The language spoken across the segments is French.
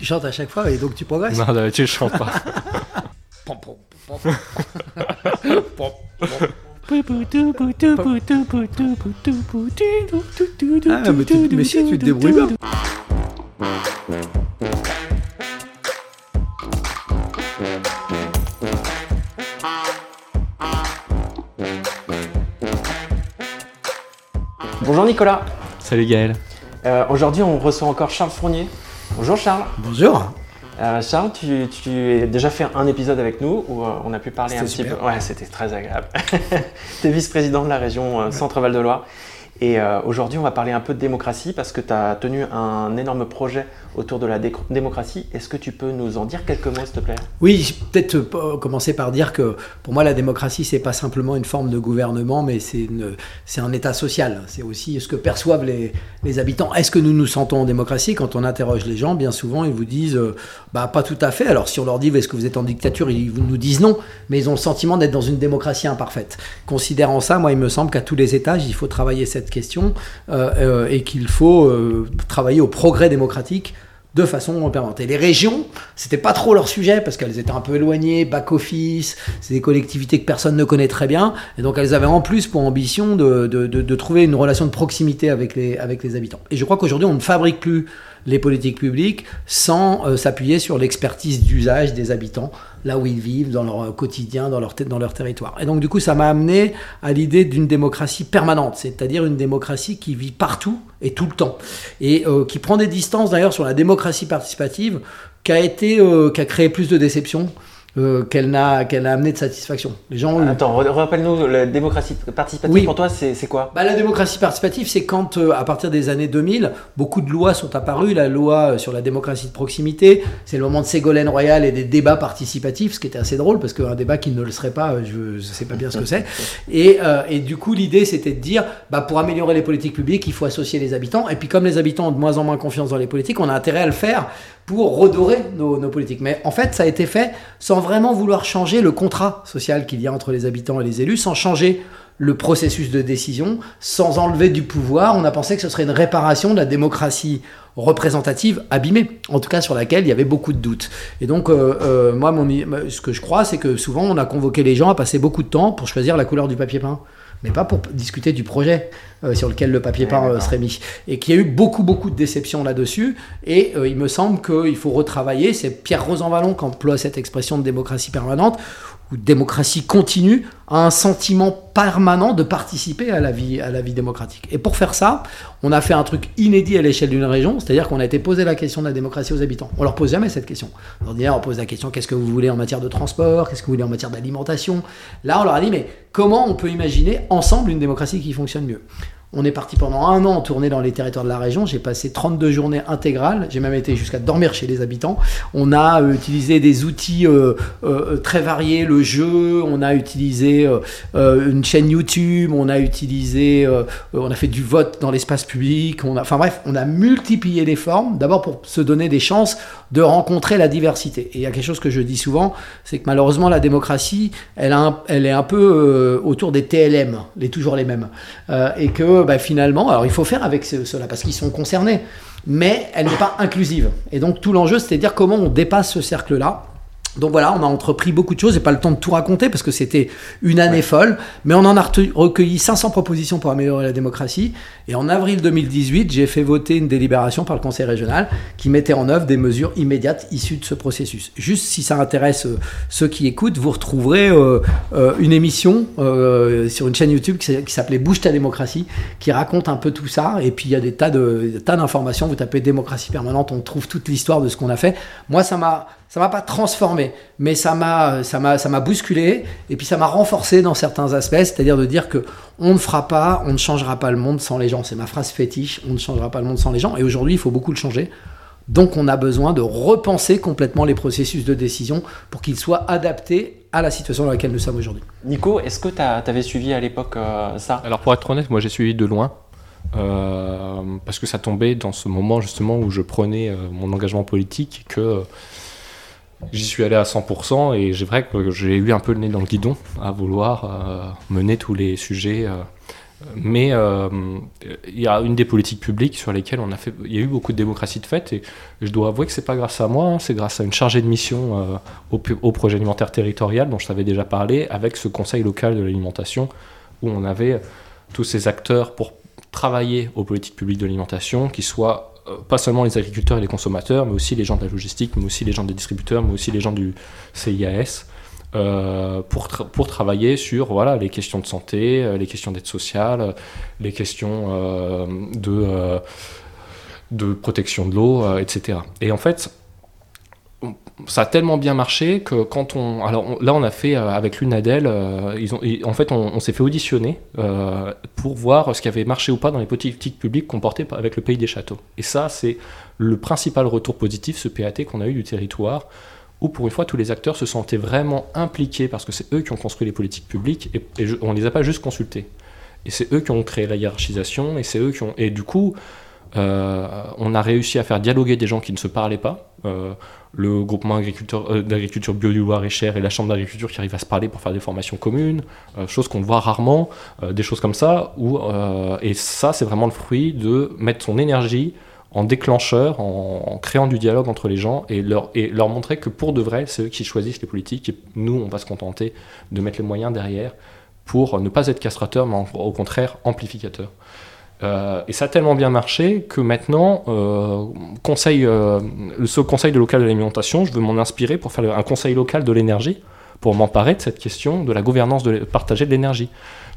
Tu chantes à chaque fois et donc tu progresses Non, d'habitude, je chante pas. Ah, mais, tu, mais si, tu te débrouilles bien. Bonjour Nicolas. Salut Gaël. Euh, Aujourd'hui, on reçoit encore Charles Fournier. Bonjour Charles. Bonjour. Euh, Charles, tu, tu as déjà fait un épisode avec nous où euh, on a pu parler un petit peu. Ouais, c'était très agréable. tu es vice-président de la région euh, Centre-Val de Loire. Et euh, aujourd'hui, on va parler un peu de démocratie parce que tu as tenu un énorme projet autour de la dé- démocratie. Est-ce que tu peux nous en dire quelques mots, s'il te plaît? Oui, peut-être euh, commencer par dire que pour moi la démocratie c'est pas simplement une forme de gouvernement, mais c'est un état social. C'est aussi ce que perçoivent les, habitants. Est-ce que nous nous sentons en démocratie Quand on interroge les gens, bien souvent ils vous disent euh, bah pas tout à fait. Alors si on leur dit est-ce que vous êtes en dictature, ils nous disent non, mais ils ont le sentiment d'être dans une démocratie imparfaite. Considérant ça, moi il me semble qu'à tous les étages il faut travailler cette question euh, euh, et qu'il faut euh, travailler au progrès démocratique de façon permanente. Et les régions, c'était pas trop leur sujet parce qu'elles étaient un peu éloignées, back office, c'est des collectivités que personne ne connaît très bien, et donc elles avaient en plus pour ambition de, trouver une relation de proximité avec les habitants. Et je crois qu'aujourd'hui on ne fabrique plus les politiques publiques sans euh, s'appuyer sur l'expertise d'usage des habitants, là où ils vivent, dans leur euh, quotidien, dans leur, dans leur territoire. Et donc du coup ça m'a amené à l'idée d'une démocratie permanente, c'est-à-dire une démocratie qui vit partout et tout le temps, et euh, qui prend des distances d'ailleurs sur la démocratie participative, qui a été, qui a créé plus de déception euh, qu'elle n'a, qu'elle a amené de satisfaction. Les gens ont eu- Attends, rappelle-nous, la démocratie participative Oui. pour toi, c'est quoi? Bah, la démocratie participative, c'est quand, euh, à partir des années 2000, beaucoup de lois sont apparues. La loi euh, sur la démocratie de proximité, c'est le moment de Ségolène Royal et des débats participatifs, ce qui était assez drôle, parce qu'un débat qui ne le serait pas, je ne sais pas bien ce que c'est. Et, euh, et du coup, l'idée, c'était de dire, bah, pour améliorer les politiques publiques, il faut associer les habitants. Et puis, comme les habitants ont de moins en moins confiance dans les politiques, on a intérêt à le faire pour redorer nos, politiques. Mais en fait, ça a été fait sans vraiment vouloir changer le contrat social qu'il y a entre les habitants et les élus, sans changer le processus de décision, sans enlever du pouvoir. On a pensé que ce serait une réparation de la démocratie représentative abîmée, en tout cas sur laquelle il y avait beaucoup de doutes. Et donc, euh, euh, moi, ce que je crois, c'est que souvent, on a convoqué les gens à passer beaucoup de temps pour choisir la couleur du papier peint mais pas pour discuter du projet euh, sur lequel le papier peint euh, serait mis. Et qu'il y a eu beaucoup, beaucoup de déceptions là-dessus. Et euh, il me semble qu'il faut retravailler. C'est Pierre Rosanvallon qui emploie cette expression de démocratie permanente ou démocratie continue, à un sentiment permanent de participer à la vie, à la vie démocratique. Et pour faire ça, on a fait un truc inédit à l'échelle d'une région, c'est-à-dire qu'on a été posé la question de la démocratie aux habitants. On leur pose jamais cette question. Ordinaire, on pose la question qu'est-ce que vous voulez en matière de transport, qu'est-ce que vous voulez en matière d'alimentation? Là, on leur a dit mais comment on peut imaginer ensemble une démocratie qui fonctionne mieux? On est parti pendant un an en dans les territoires de la région. J'ai passé 32 journées intégrales. J'ai même été jusqu'à dormir chez les habitants. On a euh, utilisé des outils euh, euh, très variés, le jeu. On a utilisé une chaîne YouTube. On a utilisé, on a fait du vote dans l'espace public. Enfin bref, on a multiplié les formes. D'abord pour se donner des chances de rencontrer la diversité. Et il y a quelque chose que je dis souvent, c'est que malheureusement la démocratie, elle, est un peu euh, autour des TLM, les toujours les mêmes, Euh, et que bah, finalement, alors il faut faire avec ce- cela parce qu'ils sont concernés, mais elle n'est pas inclusive. Et donc tout l'enjeu, c'est de dire comment on dépasse ce cercle-là. Donc voilà, on a entrepris beaucoup de choses. J'ai pas le temps de tout raconter parce que c'était une année folle, mais on en a recueilli 500 propositions pour améliorer la démocratie. Et en avril 2018, j'ai fait voter une délibération par le Conseil régional qui mettait en œuvre des mesures immédiates issues de ce processus. Juste si ça intéresse euh, ceux qui écoutent, vous retrouverez euh, euh, une émission sur une chaîne YouTube qui s'appelait Bouge ta démocratie, qui raconte un peu tout ça. Et puis il y a des tas de des tas d'informations. Vous tapez démocratie permanente, on trouve toute l'histoire de ce qu'on a fait. Moi, ça m'a ça m'a pas transformé, mais ça m'a ça m'a ça m'a bousculé et puis ça m'a renforcé dans certains aspects, c'est-à-dire de dire que on ne fera pas, on ne changera pas le monde sans les gens. C'est ma phrase fétiche. On ne changera pas le monde sans les gens. Et aujourd'hui, il faut beaucoup le changer. Donc, on a besoin de repenser complètement les processus de décision pour qu'ils soient adaptés à la situation dans laquelle nous sommes aujourd'hui. Nico, est-ce que tu avais suivi à l'époque euh, ça? Alors pour être honnête, moi j'ai suivi de loin. euh, parce que ça tombait dans ce moment justement où je prenais euh, mon engagement politique que euh, j'y suis allé à 100% et j'ai vrai que j'ai eu un peu le nez dans le guidon à vouloir euh, mener tous les sujets euh, Mais euh, il y a une des politiques publiques sur lesquelles on a fait, il y a eu beaucoup de démocratie de fait, et je dois avouer que c'est pas grâce à moi, hein, c'est grâce à une chargée de mission au, au, projet alimentaire territorial dont je t'avais déjà parlé, avec ce conseil local de l'alimentation, où on avait tous ces acteurs pour travailler aux politiques publiques de l'alimentation, qui soient pas seulement les agriculteurs et les consommateurs, mais aussi les gens de la logistique, mais aussi les gens des distributeurs, mais aussi les gens du CIAS. Euh, pour, pour travailler sur voilà, les questions de santé, euh, les questions d'aide sociale, les questions euh, de, de protection de l'eau, etc. Et en fait, ça a tellement bien marché que quand on. Alors là, on a fait avec l'UNADEL, ils ont, en fait, on, s'est fait auditionner pour voir ce qui avait marché ou pas dans les politiques publiques qu'on portait avec le pays des châteaux. Et ça, c'est le principal retour positif, ce PAT qu'on a eu du territoire où pour une fois tous les acteurs se sentaient vraiment impliqués parce que c'est eux qui ont construit les politiques publiques et, on ne les a pas juste consultés. Et c'est eux qui ont créé la hiérarchisation et c'est eux qui ont. Et du coup, euh, on a réussi à faire dialoguer des gens qui ne se parlaient pas. Euh, le groupement euh, d'agriculture bio du Loir-et-Cher et la chambre d'agriculture qui arrivent à se parler pour faire des formations communes, chose qu'on voit rarement, des choses comme ça. Et ça, c'est vraiment le fruit de mettre son énergie en déclencheur, en, créant du dialogue entre les gens et leur, et montrer que pour de vrai, c'est eux qui choisissent les politiques et nous, on va se contenter de mettre les moyens derrière pour ne pas être castrateur, mais au contraire amplificateur. Euh, et ça a tellement bien marché que maintenant, euh, conseil, euh, ce conseil de local de l'alimentation, je veux m'en inspirer pour faire un conseil local de l'énergie, pour m'emparer de cette question de la gouvernance de, partagée de l'énergie.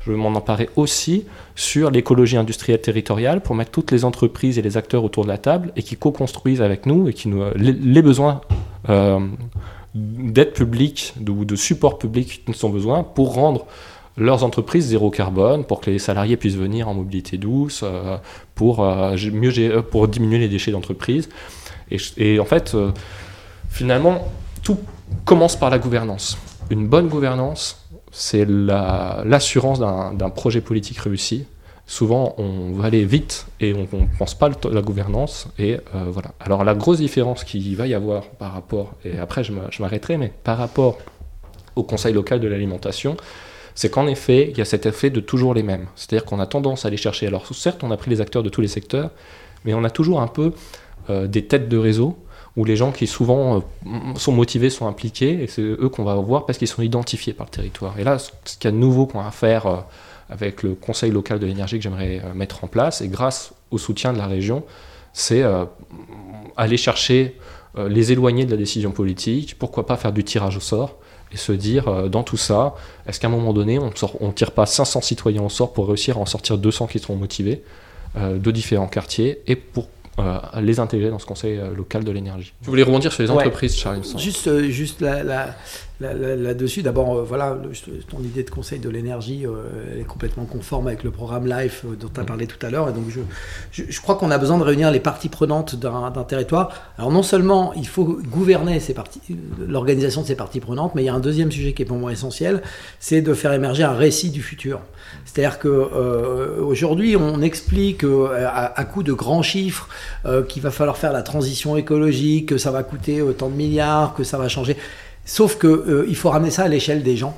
Je veux m'en emparer aussi sur l'écologie industrielle territoriale pour mettre toutes les entreprises et les acteurs autour de la table et qui co-construisent avec nous et qui nous les, besoins euh, d'aide publique ou de, support public dont ils ont besoin pour rendre leurs entreprises zéro carbone, pour que les salariés puissent venir en mobilité douce, euh, pour, euh, mieux, pour diminuer les déchets d'entreprise. Et, en fait, finalement, tout commence par la gouvernance. Une bonne gouvernance, c'est l'assurance d'un projet politique réussi. Souvent, on va aller vite et on ne pense pas à la gouvernance. Et euh, voilà. Alors, la grosse différence qu'il va y avoir par rapport, et après je m'arrêterai, mais par rapport au conseil local de l'alimentation, c'est qu'en effet, il y a cet effet de toujours les mêmes. C'est-à-dire qu'on a tendance à aller chercher. Alors, certes, on a pris les acteurs de tous les secteurs, mais on a toujours un peu euh, des têtes de réseau où les gens qui souvent euh, sont motivés sont impliqués, et c'est eux qu'on va voir parce qu'ils sont identifiés par le territoire. Et là, ce qu'il y a de nouveau qu'on va faire euh, avec le Conseil local de l'énergie que j'aimerais mettre en place, et grâce au soutien de la région, c'est aller chercher les éloigner de la décision politique, pourquoi pas faire du tirage au sort, et se dire dans tout ça, est-ce qu'à un moment donné, on ne tire pas 500 citoyens au sort pour réussir à en sortir 200 qui seront motivés de différents quartiers, et pour euh, les intégrer dans ce conseil euh, local de l'énergie? Vous voulez rebondir sur les entreprises, Charles Juste, euh, juste la, là-dessus. D'abord, euh, voilà, ton idée de conseil de l'énergie euh, est complètement conforme avec le programme LIFE euh, dont tu as parlé tout à l'heure. Et donc, je, je, crois qu'on a besoin de réunir les parties prenantes d'un territoire. Alors, non seulement il faut gouverner l'organisation de ces parties prenantes, mais il y a un deuxième sujet qui est pour moi essentiel, c'est de faire émerger un récit du futur. C'est-à-dire que aujourd'hui, on explique à, à, coup de grands chiffres qu'il va falloir faire la transition écologique, que ça va coûter autant de milliards, que ça va changer. Sauf qu'il euh, faut ramener ça à l'échelle des gens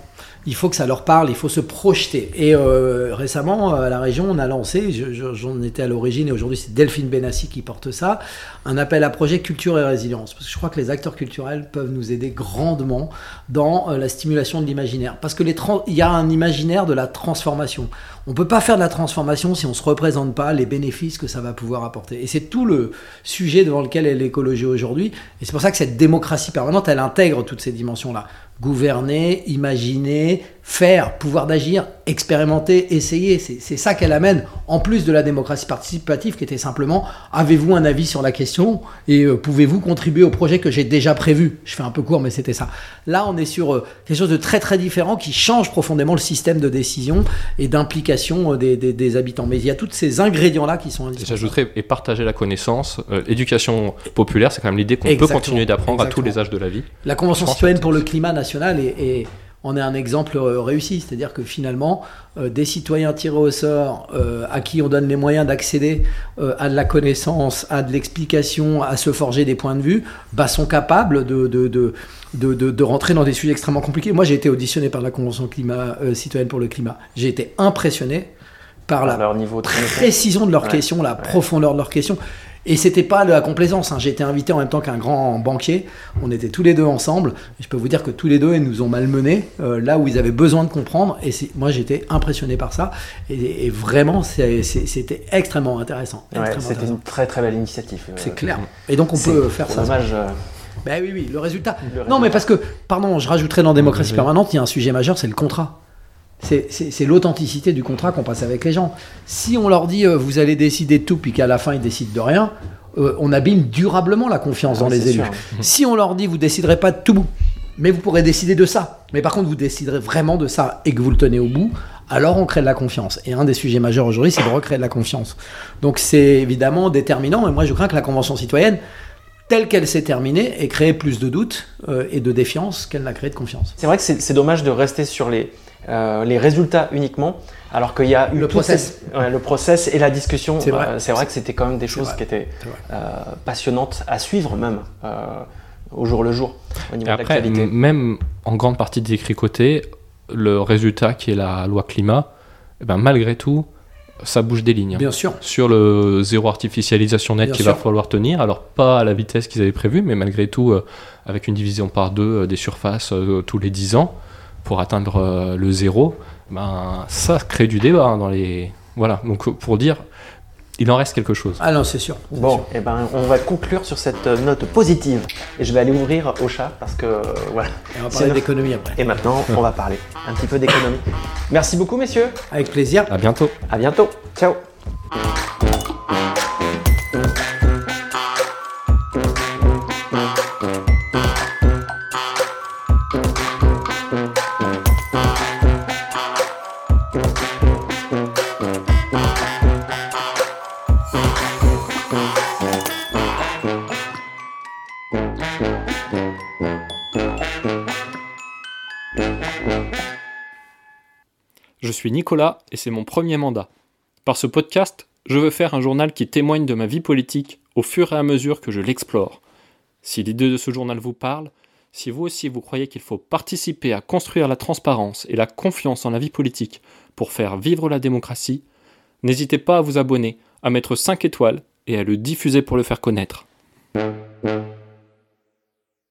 il faut que ça leur parle, il faut se projeter. Et euh, récemment, à la région, on a lancé, j'en étais à l'origine et aujourd'hui c'est Delphine Benassi qui porte ça, un appel à projet culture et résilience. Parce que je crois que les acteurs culturels peuvent nous aider grandement dans euh, la stimulation de l'imaginaire. Parce que il y a un imaginaire de la transformation. On ne peut pas faire de la transformation si on ne se représente pas les bénéfices que ça va pouvoir apporter. Et c'est tout le sujet devant lequel est l'écologie aujourd'hui. Et c'est pour ça que cette démocratie permanente, elle intègre toutes ces dimensions-là gouverner, imaginer, faire, pouvoir d'agir, expérimenter, essayer. C'est ça qu'elle amène, en plus de la démocratie participative qui était simplement avez-vous un avis sur la question et euh, pouvez-vous contribuer au projet que j'ai déjà prévu? Je fais un peu court, mais c'était ça. Là, on est sur euh, quelque chose de très très différent qui change profondément le système de décision et d'implication euh, des, habitants. Mais il y a tous ces ingrédients-là qui sont J'ajouterais, et partager la connaissance. L'éducation populaire, c'est quand même l'idée qu'on peut continuer d'apprendre à tous les âges de la vie. La Convention citoyenne pour le climat national est on est un exemple euh, réussi. C'est-à-dire que finalement, euh, des citoyens tirés au sort, euh, à qui on donne les moyens d'accéder à de la connaissance, à de l'explication, à se forger des points de vue, bah, sont capables de, de, rentrer dans des sujets extrêmement compliqués. Moi, j'ai été auditionné par la Convention climat, citoyenne pour le climat. J'ai été impressionné par la leur niveau de précision de leurs Ouais, questions, la ouais. profondeur de leurs questions. Et c'était pas de la complaisance. hein. J'ai été invité en même temps qu'un grand banquier. On était tous les deux ensemble. Et je peux vous dire que tous les deux, ils nous ont malmenés euh, là où ils avaient besoin de comprendre. Et moi, j'étais impressionné par ça. Et, et vraiment, c'était extrêmement intéressant. Ouais, C'était une très très belle initiative. euh, C'est clair. Et donc, on peut faire ça. Dommage. euh, Ben oui, oui, le résultat. Le Non, mais parce que, pardon, je rajouterais dans démocratie Oui. permanente, il y a un sujet majeur, c'est le contrat. C'est- l'authenticité du contrat qu'on passe avec les gens. Si on leur dit euh, vous allez décider de tout, puis qu'à la fin ils décident de rien, euh, on abîme durablement la confiance Ah dans les élus. sûr. Si on leur dit vous déciderez pas de tout, mais vous pourrez décider de ça, mais par contre vous déciderez vraiment de ça et que vous le tenez au bout, alors on crée de la confiance. Et un des sujets majeurs aujourd'hui, c'est de recréer de la confiance. Donc c'est évidemment déterminant, et moi je crains que la Convention citoyenne, telle qu'elle s'est terminée, ait créé plus de doutes euh, et de défiance qu'elle n'a créé de confiance. C'est vrai que c'est dommage de rester sur les, euh, les résultats uniquement, alors qu'il y a eu Le process. ouais, le process et la discussion. C'est vrai. euh, c'est vrai que c'était quand même des choses qui étaient euh, passionnantes à suivre même euh, au jour le jour au niveau Et de après, m- même en grande partie décricoté, le résultat qui est la loi climat, eh ben, malgré tout, ça bouge des lignes. Bien sûr. Sur le zéro artificialisation nette Bien qu'il va falloir tenir, alors pas à la vitesse qu'ils avaient prévu, mais malgré tout, euh, avec une division par deux euh, des surfaces euh, tous les 10 ans pour atteindre le zéro, ben, ça crée du débat hein, dans les. Voilà, donc pour dire, il en reste quelque chose. Ah non, c'est sûr. Bon, sûr. eh ben, on va conclure sur cette euh, note positive. Et je vais aller ouvrir au chat parce que euh, voilà. Et on va C'est parler le- d'économie après. Et maintenant, on va parler un petit peu d'économie. Merci beaucoup, messieurs. Avec plaisir. À bientôt. À bientôt. Ciao. Suis Nicolas et c'est mon premier mandat. Par ce podcast, je veux faire un journal qui témoigne de ma vie politique au fur et à mesure que je l'explore. Si l'idée de ce journal vous parle, si vous aussi vous croyez qu'il faut participer à construire la transparence et la confiance en la vie politique pour faire vivre la démocratie, n'hésitez pas à vous abonner, à mettre 5 étoiles et à le diffuser pour le faire connaître.